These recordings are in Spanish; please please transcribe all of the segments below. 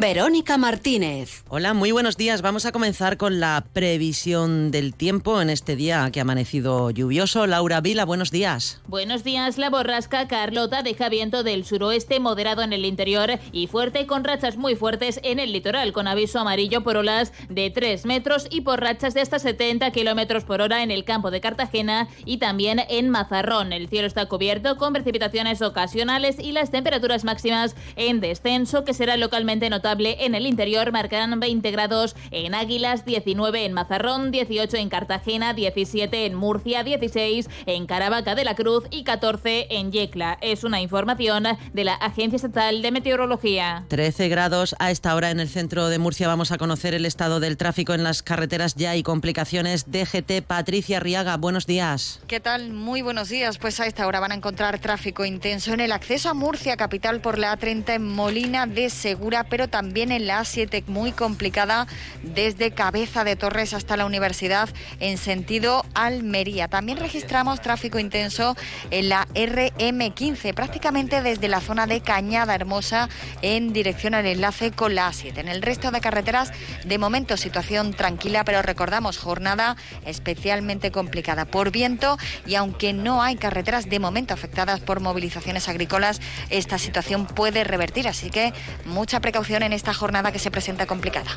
Verónica Martínez. Hola, muy buenos días. Vamos a comenzar con la previsión del tiempo en este día que ha amanecido lluvioso. Laura Vila, buenos días. Buenos días. La borrasca Carlota deja viento del suroeste moderado en el interior y fuerte con rachas muy fuertes en el litoral, con aviso amarillo por olas de 3 metros y por rachas de hasta 70 kilómetros por hora en el campo de Cartagena y también en Mazarrón. El cielo está cubierto con precipitaciones ocasionales y las temperaturas máximas en descenso, que será localmente notable en el interior, marcarán 20 grados en Águilas, 19 en Mazarrón, 18 en Cartagena, 17 en Murcia, 16 en Caravaca de la Cruz y 14 en Yecla. Es una información de la Agencia Estatal de Meteorología. 13 grados a esta hora en el centro de Murcia. Vamos a conocer el estado del tráfico en las carreteras ya y complicaciones. DGT Patricia Riaga, buenos días. ¿Qué tal? Muy buenos días. Pues a esta hora van a encontrar tráfico intenso en el acceso a Murcia, capital por la A30 en Molina de Segura, pero también en la A7 muy complicada desde Cabeza de Torres hasta la Universidad en sentido Almería. También registramos tráfico intenso en la RM15, prácticamente desde la zona de Cañada Hermosa en dirección al enlace con la A7. En el resto de carreteras, de momento situación tranquila, pero recordamos jornada especialmente complicada por viento y aunque no hay carreteras de momento afectadas por movilizaciones agrícolas, esta situación puede revertir, así que mucha precaución en esta jornada que se presenta complicada.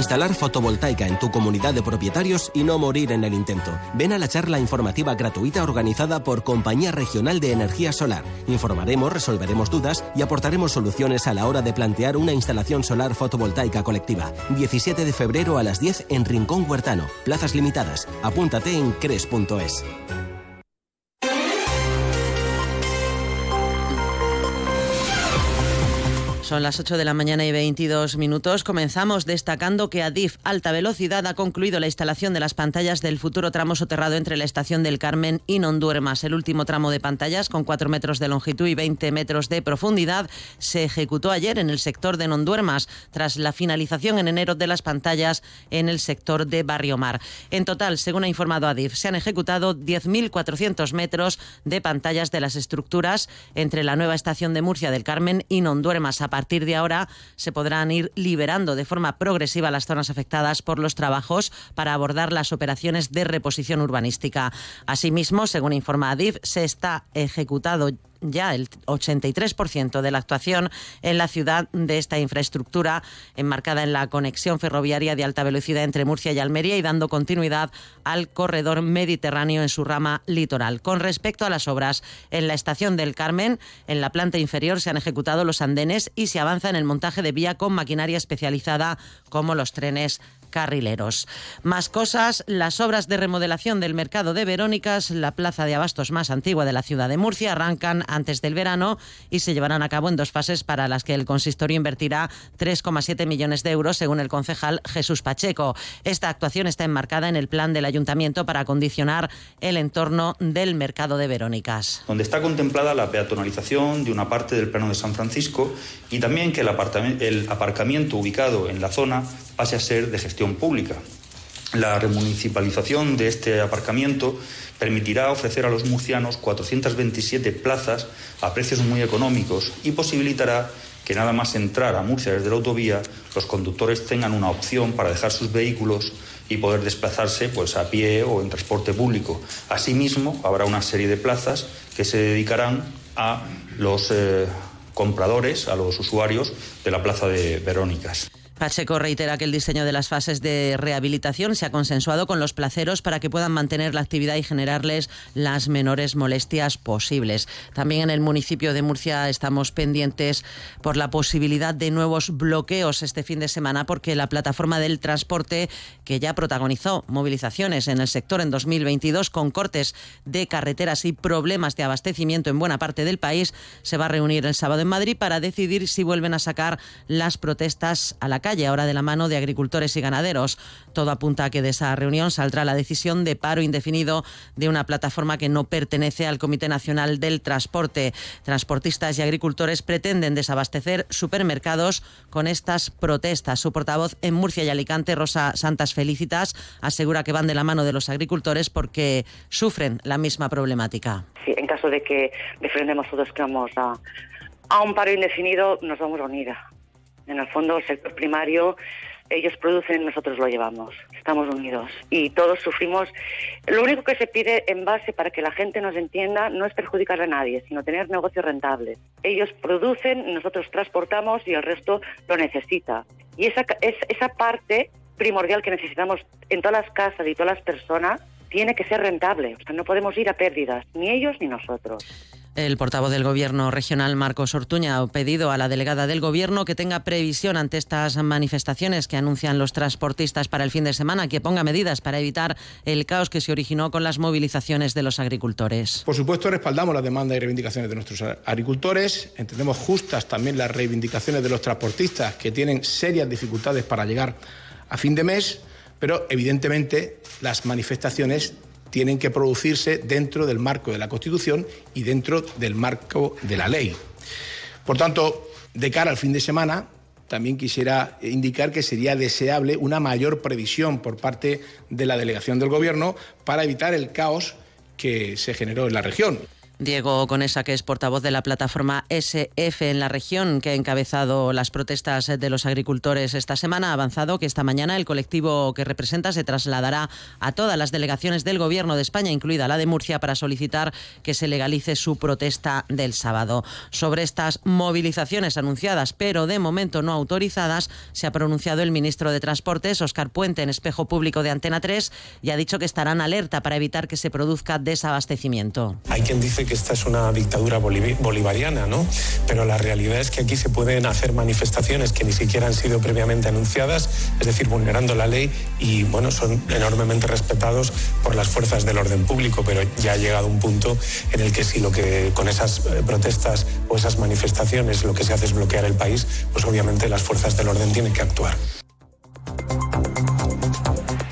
Instalar fotovoltaica en tu comunidad de propietarios y no morir en el intento. Ven a la charla informativa gratuita organizada por Compañía Regional de Energía Solar. Informaremos, resolveremos dudas y aportaremos soluciones a la hora de plantear una instalación solar fotovoltaica colectiva. 17 de febrero a las 10 en Rincón Huertano. Plazas limitadas. Apúntate en cres.es. Son las 8 de la mañana y 22 minutos. Comenzamos destacando que Adif Alta Velocidad ha concluido la instalación de las pantallas del futuro tramo soterrado entre la estación del Carmen y Nonduermas. El último tramo de pantallas, con 4 metros de longitud y 20 metros de profundidad, se ejecutó ayer en el sector de Nonduermas, tras la finalización en enero de las pantallas en el sector de Barrio Mar. En total, según ha informado Adif, se han ejecutado 10.400 metros de pantallas de las estructuras entre la nueva estación de Murcia del Carmen y Nonduermas. A partir de ahora se podrán ir liberando de forma progresiva las zonas afectadas por los trabajos para abordar las operaciones de reposición urbanística. Asimismo, según informa Adif, se está ejecutado ya el 83% de la actuación en la ciudad de esta infraestructura enmarcada en la conexión ferroviaria de alta velocidad entre Murcia y Almería y dando continuidad al corredor mediterráneo en su rama litoral. Con respecto a las obras en la estación del Carmen, en la planta inferior se han ejecutado los andenes y se avanza en el montaje de vía con maquinaria especializada como los trenes carrileros. Más cosas, las obras de remodelación del mercado de Verónicas, la plaza de abastos más antigua de la ciudad de Murcia, arrancan antes del verano y se llevarán a cabo en dos fases para las que el consistorio invertirá 3,7 millones de euros, según el concejal Jesús Pacheco. Esta actuación está enmarcada en el plan del ayuntamiento para acondicionar el entorno del mercado de Verónicas. Donde está contemplada la peatonalización de una parte del plano de San Francisco y también que el, el aparcamiento ubicado en la zona pase a ser de gestión La remunicipalización de este aparcamiento permitirá ofrecer a los murcianos 427 plazas a precios muy económicos y posibilitará que nada más entrar a Murcia desde la autovía, los conductores tengan una opción para dejar sus vehículos y poder desplazarse pues, a pie o en transporte público. Asimismo, habrá una serie de plazas que se dedicarán a los eh, compradores, a los usuarios de la Plaza de Verónicas. Pacheco reitera que el diseño de las fases de rehabilitación se ha consensuado con los placeros para que puedan mantener la actividad y generarles las menores molestias posibles. También en el municipio de Murcia estamos pendientes por la posibilidad de nuevos bloqueos este fin de semana porque la plataforma del transporte que ya protagonizó movilizaciones en el sector en 2022 con cortes de carreteras y problemas de abastecimiento en buena parte del país se va a reunir el sábado en Madrid para decidir si vuelven a sacar las protestas a la calle calle, ahora de la mano de agricultores y ganaderos. Todo apunta a que de esa reunión saldrá la decisión de paro indefinido de una plataforma que no pertenece al Comité Nacional del Transporte. Transportistas y agricultores pretenden desabastecer supermercados con estas protestas. Su portavoz en Murcia y Alicante, Rosa Santas Felicitas, asegura que van de la mano de los agricultores porque sufren la misma problemática. Sí, en caso de que defendemos todos que vamos a, a un paro indefinido, nos vamos a unir. En el fondo, el sector primario ellos producen, nosotros lo llevamos. Estamos unidos y todos sufrimos. Lo único que se pide en base para que la gente nos entienda no es perjudicar a nadie, sino tener negocios rentables. Ellos producen, nosotros transportamos y el resto lo necesita. Y esa, es, esa parte primordial que necesitamos en todas las casas y todas las personas tiene que ser rentable. O sea, no podemos ir a pérdidas, ni ellos ni nosotros. El portavoz del Gobierno regional, Marcos Ortuña, ha pedido a la delegada del Gobierno que tenga previsión ante estas manifestaciones que anuncian los transportistas para el fin de semana, que ponga medidas para evitar el caos que se originó con las movilizaciones de los agricultores. Por supuesto, respaldamos las demandas y reivindicaciones de nuestros agricultores. Entendemos justas también las reivindicaciones de los transportistas que tienen serias dificultades para llegar a fin de mes, pero evidentemente las manifestaciones tienen que producirse dentro del marco de la Constitución y dentro del marco de la ley. Por tanto, de cara al fin de semana, también quisiera indicar que sería deseable una mayor previsión por parte de la delegación del Gobierno para evitar el caos que se generó en la región. Diego Conesa, que es portavoz de la plataforma SF en la región, que ha encabezado las protestas de los agricultores esta semana, ha avanzado que esta mañana el colectivo que representa se trasladará a todas las delegaciones del Gobierno de España, incluida la de Murcia, para solicitar que se legalice su protesta del sábado. Sobre estas movilizaciones anunciadas, pero de momento no autorizadas, se ha pronunciado el ministro de Transportes, Óscar Puente, en espejo público de Antena 3, y ha dicho que estarán alerta para evitar que se produzca desabastecimiento. Hay quien dice que esta es una dictadura bolivariana, ¿no? Pero la realidad es que aquí se pueden hacer manifestaciones que ni siquiera han sido previamente anunciadas, es decir, vulnerando la ley y, bueno, son enormemente respetados por las fuerzas del orden público, pero ya ha llegado un punto en el que si lo que con esas eh, protestas o esas manifestaciones lo que se hace es bloquear el país, pues obviamente las fuerzas del orden tienen que actuar.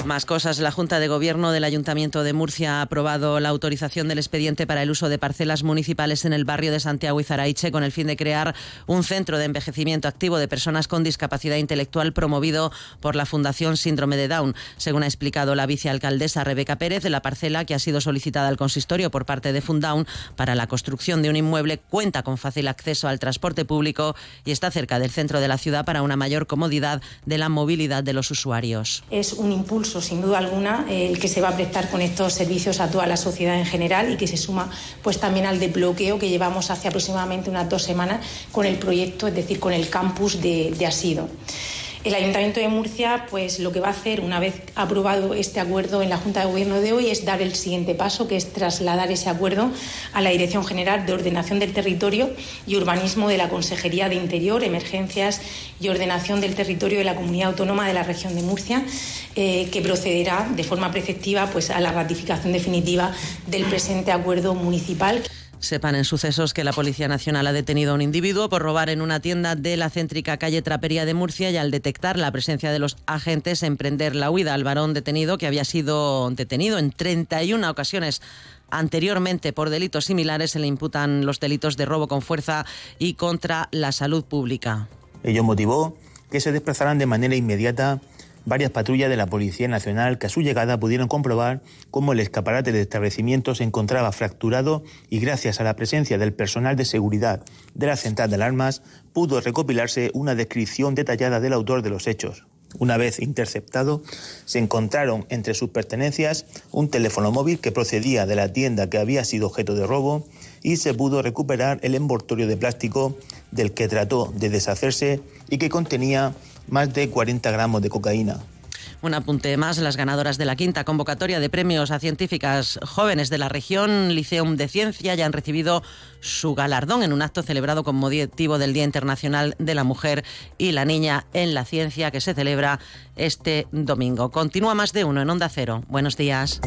Más cosas. La Junta de Gobierno del Ayuntamiento de Murcia ha aprobado la autorización del expediente para el uso de parcelas municipales en el barrio de Santiago y Zaraiche con el fin de crear un centro de envejecimiento activo de personas con discapacidad intelectual promovido por la Fundación Síndrome de Down. Según ha explicado la vicealcaldesa Rebeca Pérez, la parcela que ha sido solicitada al consistorio por parte de Fundown para la construcción de un inmueble cuenta con fácil acceso al transporte público y está cerca del centro de la ciudad para una mayor comodidad de la movilidad de los usuarios. Es un impulso sin duda alguna, el que se va a prestar con estos servicios a toda la sociedad en general y que se suma pues también al desbloqueo que llevamos hace aproximadamente unas dos semanas con el proyecto, es decir, con el campus de, de Asido. El Ayuntamiento de Murcia, pues lo que va a hacer una vez aprobado este acuerdo en la Junta de Gobierno de hoy es dar el siguiente paso, que es trasladar ese acuerdo a la Dirección General de Ordenación del Territorio y Urbanismo de la Consejería de Interior, Emergencias y Ordenación del Territorio de la Comunidad Autónoma de la Región de Murcia, eh, que procederá de forma preceptiva pues, a la ratificación definitiva del presente acuerdo municipal. Sepan en sucesos que la Policía Nacional ha detenido a un individuo por robar en una tienda de la céntrica calle Trapería de Murcia y al detectar la presencia de los agentes emprender la huida al varón detenido que había sido detenido en 31 ocasiones Anteriormente, por delitos similares, se le imputan los delitos de robo con fuerza y contra la salud pública. Ello motivó que se desplazaran de manera inmediata varias patrullas de la Policía Nacional que a su llegada pudieron comprobar cómo el escaparate del establecimiento se encontraba fracturado y gracias a la presencia del personal de seguridad de la central de alarmas pudo recopilarse una descripción detallada del autor de los hechos. Una vez interceptado, se encontraron entre sus pertenencias un teléfono móvil que procedía de la tienda que había sido objeto de robo y se pudo recuperar el envoltorio de plástico del que trató de deshacerse y que contenía más de 40 gramos de cocaína. Un apunte más, las ganadoras de la quinta convocatoria de premios a científicas jóvenes de la región Liceum de Ciencia ya han recibido su galardón en un acto celebrado con motivo del Día Internacional de la Mujer y la Niña en la Ciencia que se celebra este domingo. Continúa más de uno en Onda Cero. Buenos días.